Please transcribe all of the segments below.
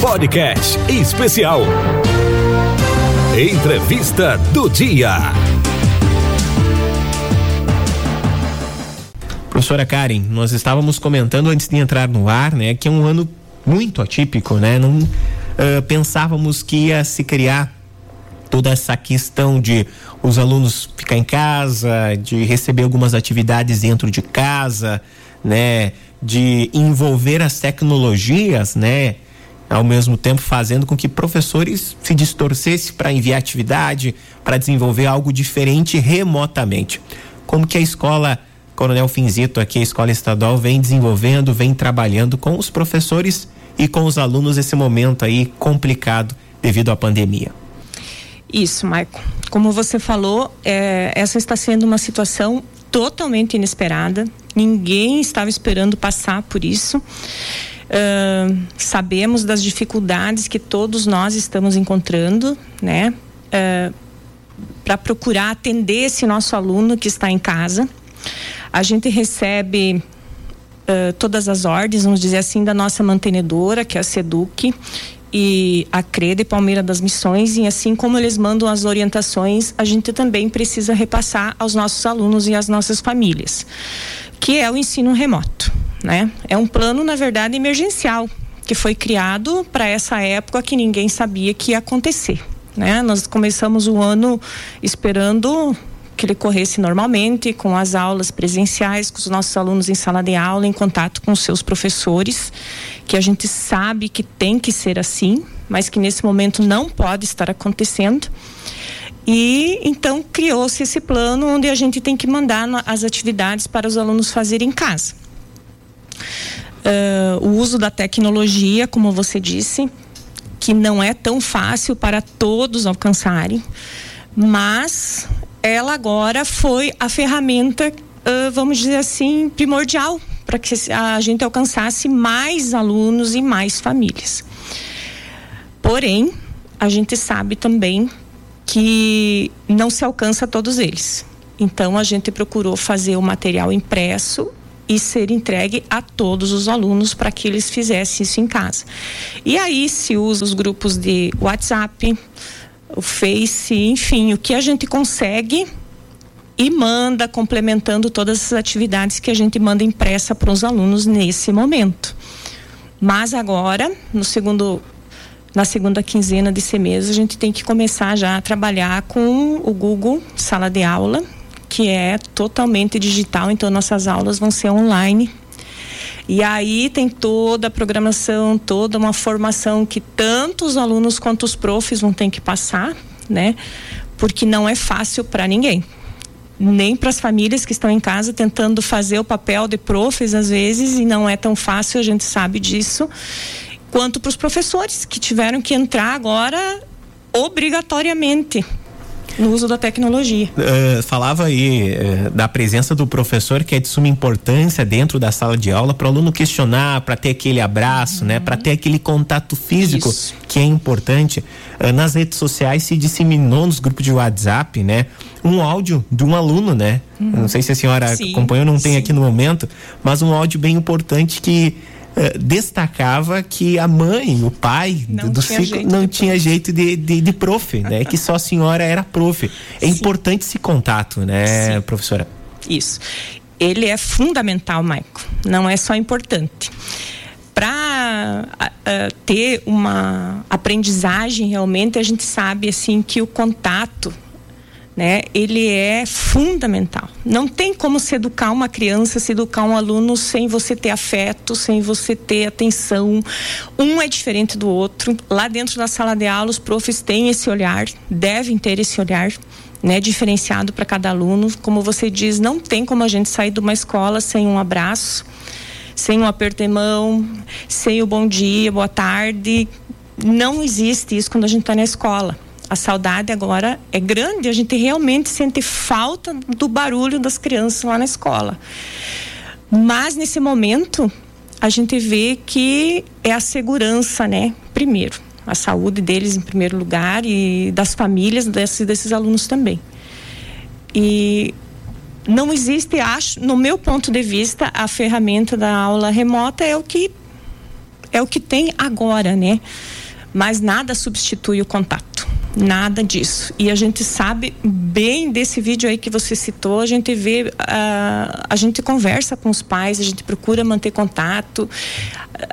Podcast especial. Entrevista do dia. Professora Karen, nós estávamos comentando antes de entrar no ar, né, que é um ano muito atípico, né? Não uh, pensávamos que ia se criar toda essa questão de os alunos ficar em casa, de receber algumas atividades dentro de casa, né, de envolver as tecnologias, né, ao mesmo tempo fazendo com que professores se distorcessem para enviar atividade, para desenvolver algo diferente remotamente. Como que a escola Coronel Finzito aqui, a escola estadual, vem desenvolvendo, vem trabalhando com os professores e com os alunos nesse momento aí complicado devido à pandemia. Isso, Marco. Como você falou, é, essa está sendo uma situação totalmente inesperada. Ninguém estava esperando passar por isso. Uh, sabemos das dificuldades que todos nós estamos encontrando, né? Uh, para procurar atender esse nosso aluno que está em casa. A gente recebe uh, todas as ordens, vamos dizer assim, da nossa mantenedora, que é a SEDUC, e a CREDE Palmeira das Missões, e assim como eles mandam as orientações, a gente também precisa repassar aos nossos alunos e às nossas famílias, que é o ensino remoto, né? É um plano, na verdade, emergencial, que foi criado para essa época que ninguém sabia que ia acontecer, né? Nós começamos o ano esperando que ele corresse normalmente, com as aulas presenciais, com os nossos alunos em sala de aula, em contato com seus professores, que a gente sabe que tem que ser assim, mas que nesse momento não pode estar acontecendo. E então criou-se esse plano onde a gente tem que mandar as atividades para os alunos fazerem em casa. Uh, o uso da tecnologia, como você disse, que não é tão fácil para todos alcançarem, mas ela agora foi a ferramenta, uh, vamos dizer assim, primordial para que a gente alcançasse mais alunos e mais famílias. Porém, a gente sabe também que não se alcança todos eles. Então, a gente procurou fazer o material impresso e ser entregue a todos os alunos para que eles fizessem isso em casa. E aí se usa os grupos de WhatsApp, o Face, enfim, o que a gente consegue e manda complementando todas as atividades que a gente manda impressa para os alunos nesse momento. Mas agora, no segundo na segunda quinzena desse mês, a gente tem que começar já a trabalhar com o Google Sala de Aula, que é totalmente digital, então nossas aulas vão ser online e aí tem toda a programação, toda uma formação que tanto os alunos quanto os profs vão ter que passar, né? Porque não é fácil para ninguém. Nem para as famílias que estão em casa tentando fazer o papel de profs às vezes e não é tão fácil, a gente sabe disso, quanto para os professores que tiveram que entrar agora obrigatoriamente no uso da tecnologia. Uh, falava aí uh, da presença do professor que é de suma importância dentro da sala de aula para o aluno questionar, para ter aquele abraço, uhum. né, para ter aquele contato físico Isso. que é importante. Uh, nas redes sociais se disseminou nos grupos de WhatsApp, né, um áudio de um aluno, né. Uhum. Não sei se a senhora sim, acompanhou, não tem sim. aqui no momento, mas um áudio bem importante que eh, destacava que a mãe, o pai não do ciclo não tinha prof. jeito de, de, de prof, né? que só a senhora era prof. É Sim. importante esse contato, né, Sim. professora? Isso. Ele é fundamental, Maico. Não é só importante para uh, ter uma aprendizagem realmente a gente sabe assim que o contato né, ele é fundamental. Não tem como se educar uma criança, se educar um aluno sem você ter afeto, sem você ter atenção. Um é diferente do outro. Lá dentro da sala de aula, os profs têm esse olhar, devem ter esse olhar. Né, diferenciado para cada aluno. Como você diz, não tem como a gente sair de uma escola sem um abraço, sem um aperto de mão, sem o bom dia, boa tarde. Não existe isso quando a gente está na escola a saudade agora é grande, a gente realmente sente falta do barulho das crianças lá na escola. Mas nesse momento, a gente vê que é a segurança, né? Primeiro, a saúde deles em primeiro lugar e das famílias desses, desses alunos também. E não existe, acho, no meu ponto de vista, a ferramenta da aula remota é o que é o que tem agora, né? Mas nada substitui o contato. Nada disso. E a gente sabe bem desse vídeo aí que você citou, a gente vê, uh, a gente conversa com os pais, a gente procura manter contato.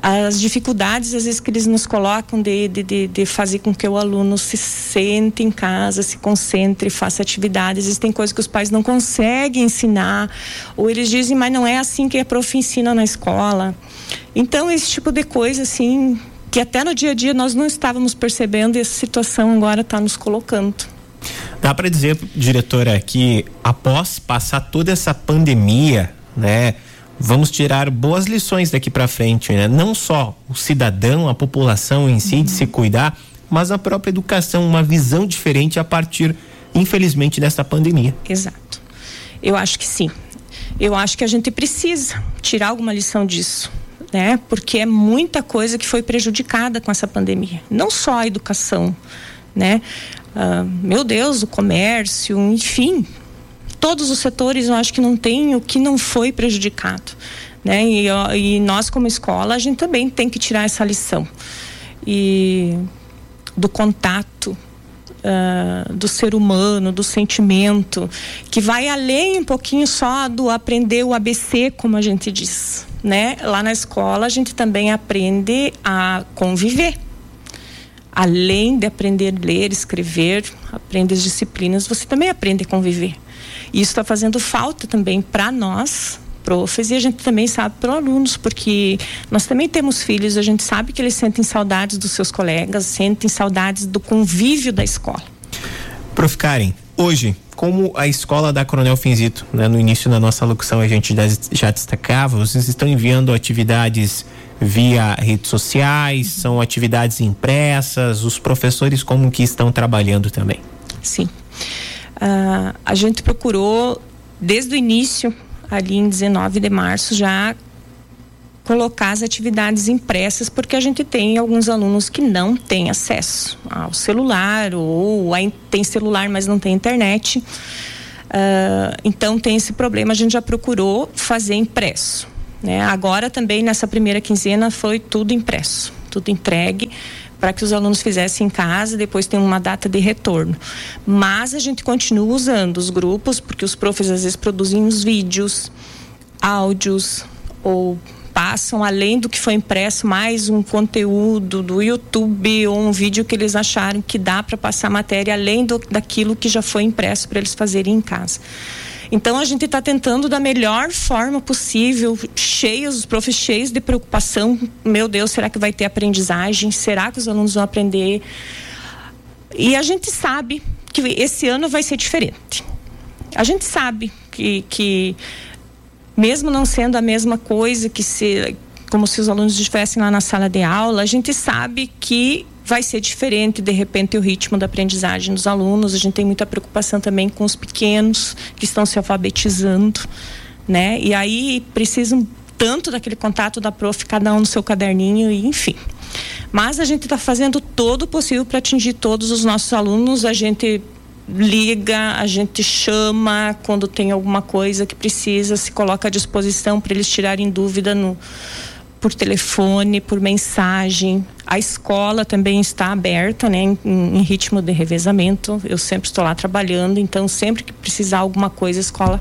As dificuldades, às vezes, que eles nos colocam de, de, de fazer com que o aluno se sente em casa, se concentre, faça atividades. Existem coisas que os pais não conseguem ensinar, ou eles dizem, mas não é assim que a prof ensina na escola. Então, esse tipo de coisa, assim, que até no dia a dia nós não estávamos percebendo e essa situação agora está nos colocando. Dá para dizer, diretora, que após passar toda essa pandemia, né, vamos tirar boas lições daqui para frente, né? Não só o cidadão, a população em si de se cuidar, mas a própria educação, uma visão diferente a partir, infelizmente, dessa pandemia. Exato. Eu acho que sim. Eu acho que a gente precisa tirar alguma lição disso né? Porque é muita coisa que foi prejudicada com essa pandemia. Não só a educação, né? Uh, meu Deus, o comércio, enfim, todos os setores eu acho que não tem o que não foi prejudicado, né? E, e nós como escola a gente também tem que tirar essa lição e do contato Uh, do ser humano, do sentimento, que vai além um pouquinho só do aprender o ABC, como a gente diz né? Lá na escola a gente também aprende a conviver. Além de aprender a ler, escrever, aprender as disciplinas, você também aprende a conviver. Isso está fazendo falta também para nós, profs, e a gente também sabe para alunos, porque nós também temos filhos, a gente sabe que eles sentem saudades dos seus colegas, sentem saudades do convívio da escola. Prof. Karen, hoje como a escola da Coronel Finzito, né, no início da nossa locução a gente já destacava, vocês estão enviando atividades via redes sociais, são atividades impressas, os professores como que estão trabalhando também? Sim. Uh, a gente procurou desde o início, ali em 19 de março, já colocar as atividades impressas, porque a gente tem alguns alunos que não têm acesso ao celular ou tem celular, mas não tem internet. Uh, então tem esse problema, a gente já procurou fazer impresso. Né? Agora também nessa primeira quinzena foi tudo impresso, tudo entregue para que os alunos fizessem em casa, depois tem uma data de retorno. Mas a gente continua usando os grupos, porque os profs às vezes produzem os vídeos, áudios ou passam além do que foi impresso mais um conteúdo do YouTube ou um vídeo que eles acharam que dá para passar matéria além do, daquilo que já foi impresso para eles fazerem em casa. Então a gente está tentando da melhor forma possível, cheios, os profs cheios de preocupação. Meu Deus, será que vai ter aprendizagem? Será que os alunos vão aprender? E a gente sabe que esse ano vai ser diferente. A gente sabe que, que mesmo não sendo a mesma coisa que se como se os alunos estivessem lá na sala de aula, a gente sabe que vai ser diferente de repente o ritmo da aprendizagem dos alunos. A gente tem muita preocupação também com os pequenos que estão se alfabetizando, né? E aí precisam tanto daquele contato da prof, cada um no seu caderninho e enfim. Mas a gente está fazendo todo o possível para atingir todos os nossos alunos. A gente liga, a gente chama quando tem alguma coisa que precisa, se coloca à disposição para eles tirarem dúvida no por telefone, por mensagem. A escola também está aberta, né, em, em, ritmo de revezamento. Eu sempre estou lá trabalhando, então sempre que precisar alguma coisa, a escola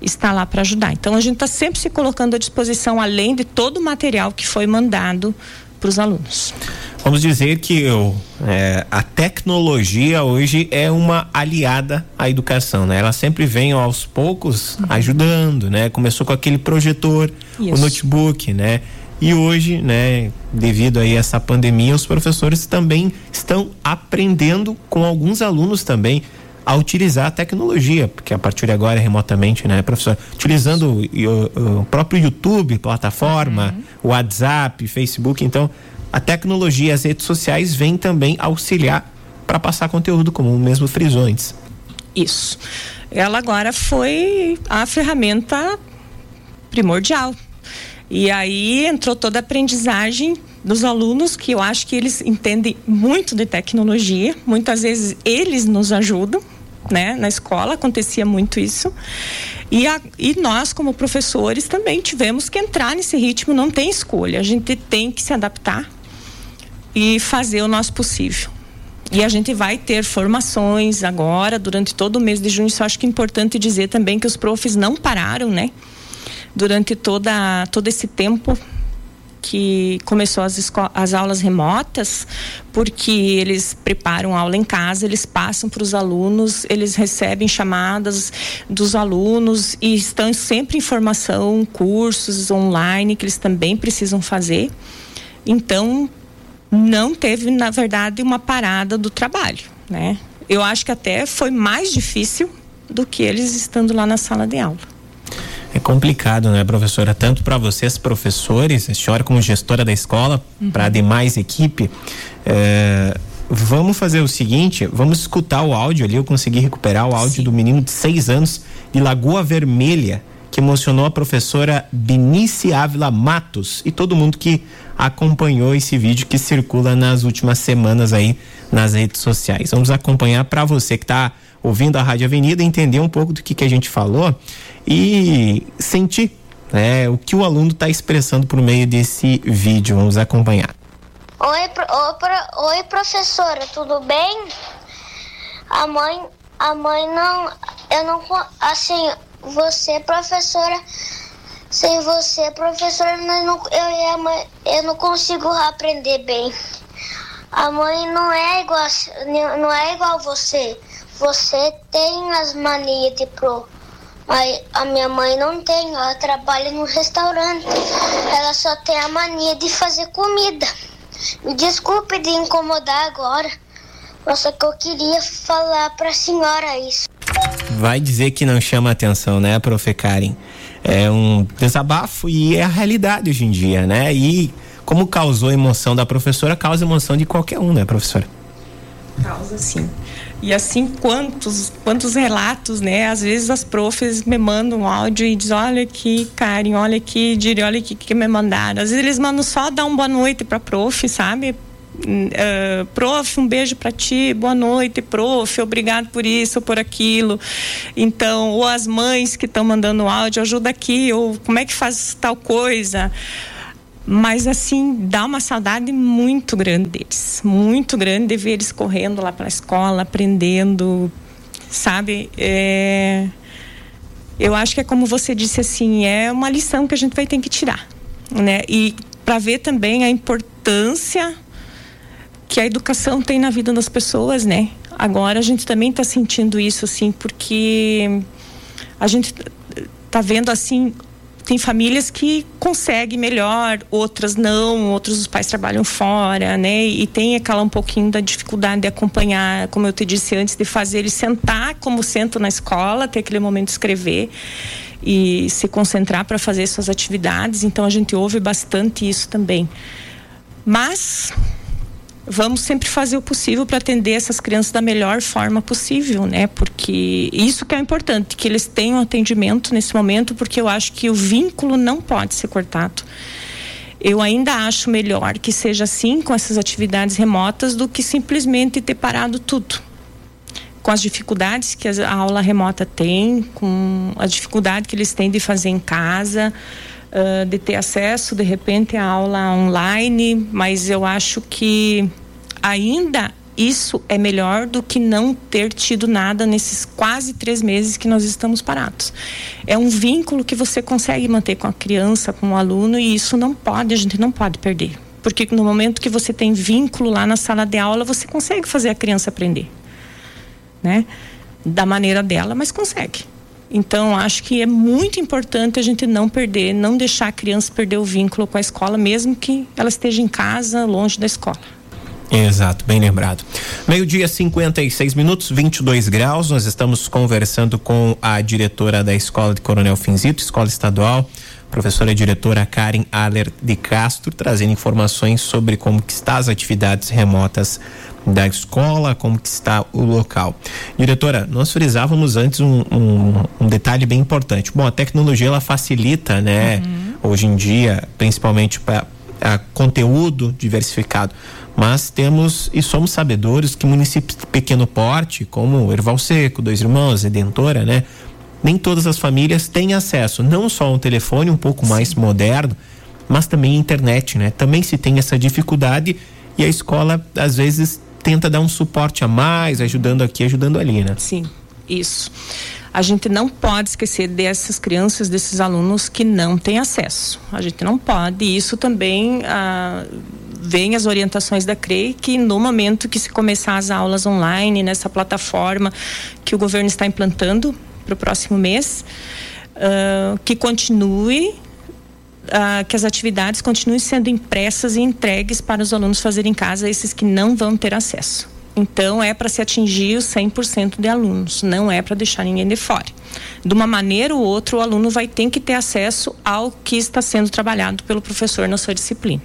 está lá para ajudar. Então a gente está sempre se colocando à disposição, além de todo o material que foi mandado para os alunos. Vamos dizer que eu, é, a tecnologia hoje é uma aliada à educação, né? Ela sempre vem aos poucos uhum. ajudando, né? Começou com aquele projetor, Isso. o notebook, né? E hoje, né, devido aí a essa pandemia, os professores também estão aprendendo com alguns alunos também a utilizar a tecnologia, porque a partir de agora é remotamente, né, professor? Utilizando o, o próprio YouTube, plataforma, uhum. WhatsApp, Facebook, então a tecnologia, as redes sociais vêm também auxiliar para passar conteúdo, como mesmo frisou antes. Isso. Ela agora foi a ferramenta primordial. E aí entrou toda a aprendizagem dos alunos, que eu acho que eles entendem muito de tecnologia. Muitas vezes eles nos ajudam, né? Na escola acontecia muito isso. E, a, e nós, como professores, também tivemos que entrar nesse ritmo, não tem escolha. A gente tem que se adaptar e fazer o nosso possível. E a gente vai ter formações agora, durante todo o mês de junho. Isso eu acho que é importante dizer também que os profs não pararam, né? Durante toda, todo esse tempo que começou as, as aulas remotas, porque eles preparam aula em casa, eles passam para os alunos, eles recebem chamadas dos alunos e estão sempre em formação, cursos online que eles também precisam fazer. Então, não teve, na verdade, uma parada do trabalho, né? Eu acho que até foi mais difícil do que eles estando lá na sala de aula. É complicado, né, professora? Tanto para vocês, professores, a senhora como gestora da escola, uhum. para a demais equipe. É, vamos fazer o seguinte: vamos escutar o áudio ali. Eu consegui recuperar o áudio Sim. do menino de seis anos de Lagoa Vermelha, que emocionou a professora Benice Ávila Matos e todo mundo que acompanhou esse vídeo que circula nas últimas semanas aí nas redes sociais. Vamos acompanhar para você que está ouvindo a Rádio Avenida, entender um pouco do que, que a gente falou e sentir né, o que o aluno está expressando por meio desse vídeo. Vamos acompanhar. Oi, pro, oi, professora, tudo bem? A mãe, a mãe não, eu não, assim, você, professora, sem você, professora, eu, não, eu, mãe, eu não consigo aprender bem. A mãe não é igual, não é igual você. Você tem as manias de pro. Mas a minha mãe não tem, ela trabalha no restaurante. Ela só tem a mania de fazer comida. Me desculpe de incomodar agora. Nossa, que eu queria falar para a senhora isso. Vai dizer que não chama atenção, né, profe Karen? É um desabafo e é a realidade hoje em dia, né? E como causou emoção da professora, causa emoção de qualquer um, né, professora? Causa sim. E assim, quantos, quantos relatos, né? Às vezes as profs me mandam um áudio e dizem, olha aqui, Karen, olha aqui, Diri, olha aqui que me mandaram. Às vezes eles mandam só dar uma boa noite pra prof, sabe? Uh, prof, um beijo para ti, boa noite, prof, obrigado por isso, por aquilo. Então, ou as mães que estão mandando áudio, ajuda aqui, ou como é que faz tal coisa. Mas assim, dá uma saudade muito grande deles. Muito grande de ver eles correndo lá para a escola, aprendendo, sabe? É... Eu acho que é como você disse assim, é uma lição que a gente vai ter que tirar, né? E para ver também a importância que a educação tem na vida das pessoas, né? Agora a gente também está sentindo isso, assim, porque a gente tá vendo assim tem famílias que conseguem melhor, outras não, outros os pais trabalham fora, né? E tem aquela um pouquinho da dificuldade de acompanhar, como eu te disse antes, de fazer ele sentar como sento na escola, ter aquele momento de escrever e se concentrar para fazer suas atividades. Então a gente ouve bastante isso também. Mas vamos sempre fazer o possível para atender essas crianças da melhor forma possível, né? Porque isso que é importante, que eles tenham atendimento nesse momento, porque eu acho que o vínculo não pode ser cortado. Eu ainda acho melhor que seja assim com essas atividades remotas do que simplesmente ter parado tudo. Com as dificuldades que a aula remota tem, com a dificuldade que eles têm de fazer em casa, de ter acesso de repente à aula online, mas eu acho que ainda isso é melhor do que não ter tido nada nesses quase três meses que nós estamos parados. É um vínculo que você consegue manter com a criança, com o aluno, e isso não pode, a gente não pode perder. Porque no momento que você tem vínculo lá na sala de aula, você consegue fazer a criança aprender. Né? Da maneira dela, mas consegue. Então, acho que é muito importante a gente não perder, não deixar a criança perder o vínculo com a escola, mesmo que ela esteja em casa, longe da escola. Exato, bem lembrado. Meio-dia, 56 minutos, 22 graus. Nós estamos conversando com a diretora da Escola de Coronel Finzito, Escola Estadual, professora e diretora Karen Aller de Castro, trazendo informações sobre como que está as atividades remotas da escola, como que está o local. Diretora, nós frisávamos antes um, um, um detalhe bem importante. Bom, a tecnologia ela facilita, né? Uhum. Hoje em dia, principalmente para conteúdo diversificado mas temos e somos sabedores que municípios de pequeno porte, como Erval Seco, Dois Irmãos, Redentora, né, nem todas as famílias têm acesso, não só a um telefone um pouco mais moderno, mas também a internet, né? Também se tem essa dificuldade e a escola às vezes tenta dar um suporte a mais, ajudando aqui, ajudando ali, né? Sim, isso. A gente não pode esquecer dessas crianças, desses alunos que não têm acesso. A gente não pode. E isso também ah, vem as orientações da CREI que no momento que se começar as aulas online nessa plataforma que o governo está implantando para o próximo mês, uh, que continue Uh, que as atividades continuem sendo impressas e entregues para os alunos fazerem em casa, esses que não vão ter acesso. Então, é para se atingir os 100% de alunos, não é para deixar ninguém de fora. De uma maneira ou outra, o aluno vai ter que ter acesso ao que está sendo trabalhado pelo professor na sua disciplina.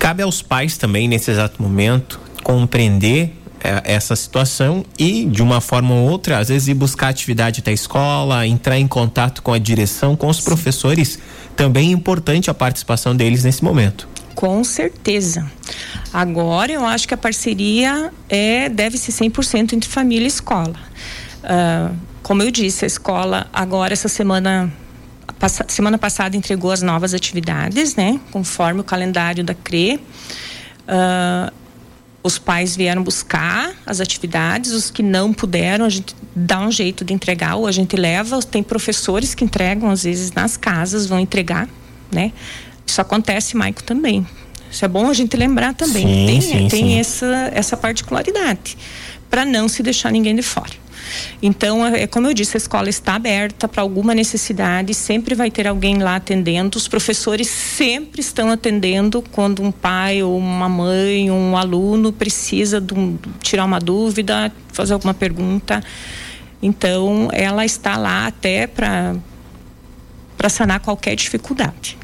Cabe aos pais também, nesse exato momento, compreender é, essa situação e, de uma forma ou outra, às vezes ir buscar atividade até a escola, entrar em contato com a direção, com os Sim. professores. Também é importante a participação deles nesse momento. Com certeza. Agora eu acho que a parceria é deve ser 100% entre família e escola. Uh, como eu disse, a escola agora essa semana semana passada entregou as novas atividades, né? Conforme o calendário da CRE. Uh, os pais vieram buscar as atividades, os que não puderam, a gente dá um jeito de entregar, ou a gente leva, tem professores que entregam, às vezes, nas casas, vão entregar, né? Isso acontece, Maico, também. Isso é bom a gente lembrar também. Sim, tem sim, tem sim. Essa, essa particularidade, para não se deixar ninguém de fora. Então, é, é como eu disse, a escola está aberta para alguma necessidade, sempre vai ter alguém lá atendendo. Os professores sempre estão atendendo quando um pai ou uma mãe, um aluno precisa um, tirar uma dúvida, fazer alguma pergunta. Então, ela está lá até para sanar qualquer dificuldade.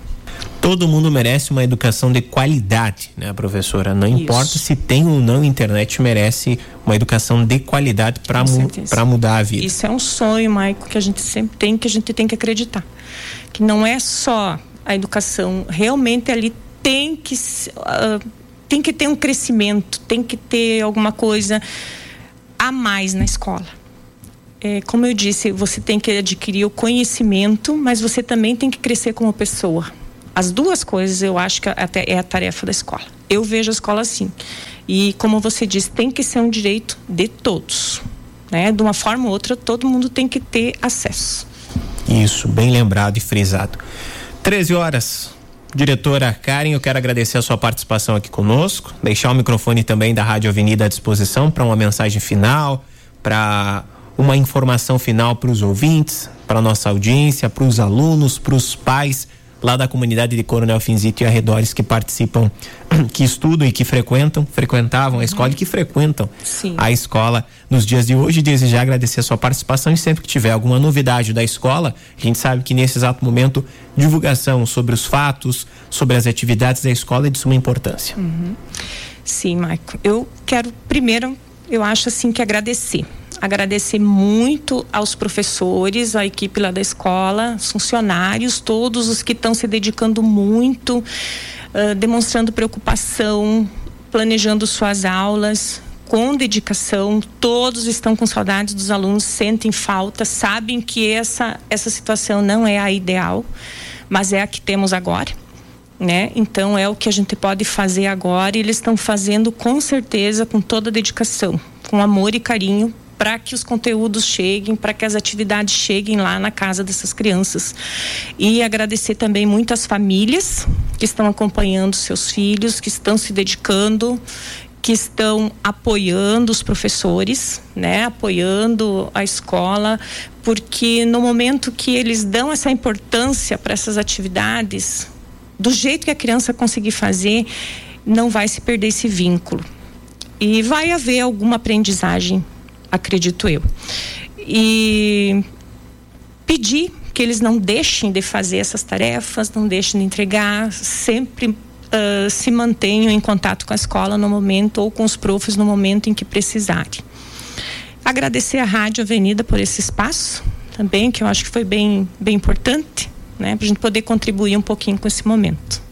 Todo mundo merece uma educação de qualidade, né, professora? Não Isso. importa se tem ou não internet, merece uma educação de qualidade para mu mudar a vida. Isso é um sonho, Maico, que a gente sempre tem, que a gente tem que acreditar. Que não é só a educação, realmente ali tem que uh, tem que ter um crescimento, tem que ter alguma coisa a mais na escola. É, como eu disse, você tem que adquirir o conhecimento, mas você também tem que crescer como pessoa. As duas coisas eu acho que até é a tarefa da escola. Eu vejo a escola assim. E como você disse, tem que ser um direito de todos. Né? De uma forma ou outra, todo mundo tem que ter acesso. Isso, bem lembrado e frisado. 13 horas. Diretora Karen, eu quero agradecer a sua participação aqui conosco, deixar o microfone também da Rádio Avenida à disposição para uma mensagem final, para uma informação final para os ouvintes, para nossa audiência, para os alunos, para os pais lá da comunidade de Coronel Finzito e arredores que participam, que estudam e que frequentam, frequentavam a escola e que frequentam Sim. a escola nos dias de hoje. Desejar agradecer a sua participação e sempre que tiver alguma novidade da escola, a gente sabe que nesse exato momento, divulgação sobre os fatos, sobre as atividades da escola é de suma importância. Uhum. Sim, Maico. Eu quero primeiro, eu acho assim que agradecer agradecer muito aos professores, à equipe lá da escola, funcionários, todos os que estão se dedicando muito, uh, demonstrando preocupação, planejando suas aulas com dedicação. Todos estão com saudades dos alunos, sentem falta, sabem que essa essa situação não é a ideal, mas é a que temos agora. Né? Então é o que a gente pode fazer agora e eles estão fazendo com certeza com toda dedicação, com amor e carinho para que os conteúdos cheguem, para que as atividades cheguem lá na casa dessas crianças. E agradecer também muitas famílias que estão acompanhando seus filhos, que estão se dedicando, que estão apoiando os professores, né, apoiando a escola, porque no momento que eles dão essa importância para essas atividades, do jeito que a criança conseguir fazer, não vai se perder esse vínculo. E vai haver alguma aprendizagem acredito eu. E pedir que eles não deixem de fazer essas tarefas, não deixem de entregar, sempre uh, se mantenham em contato com a escola no momento ou com os profs no momento em que precisarem. Agradecer à Rádio Avenida por esse espaço também, que eu acho que foi bem, bem importante, né, para a gente poder contribuir um pouquinho com esse momento.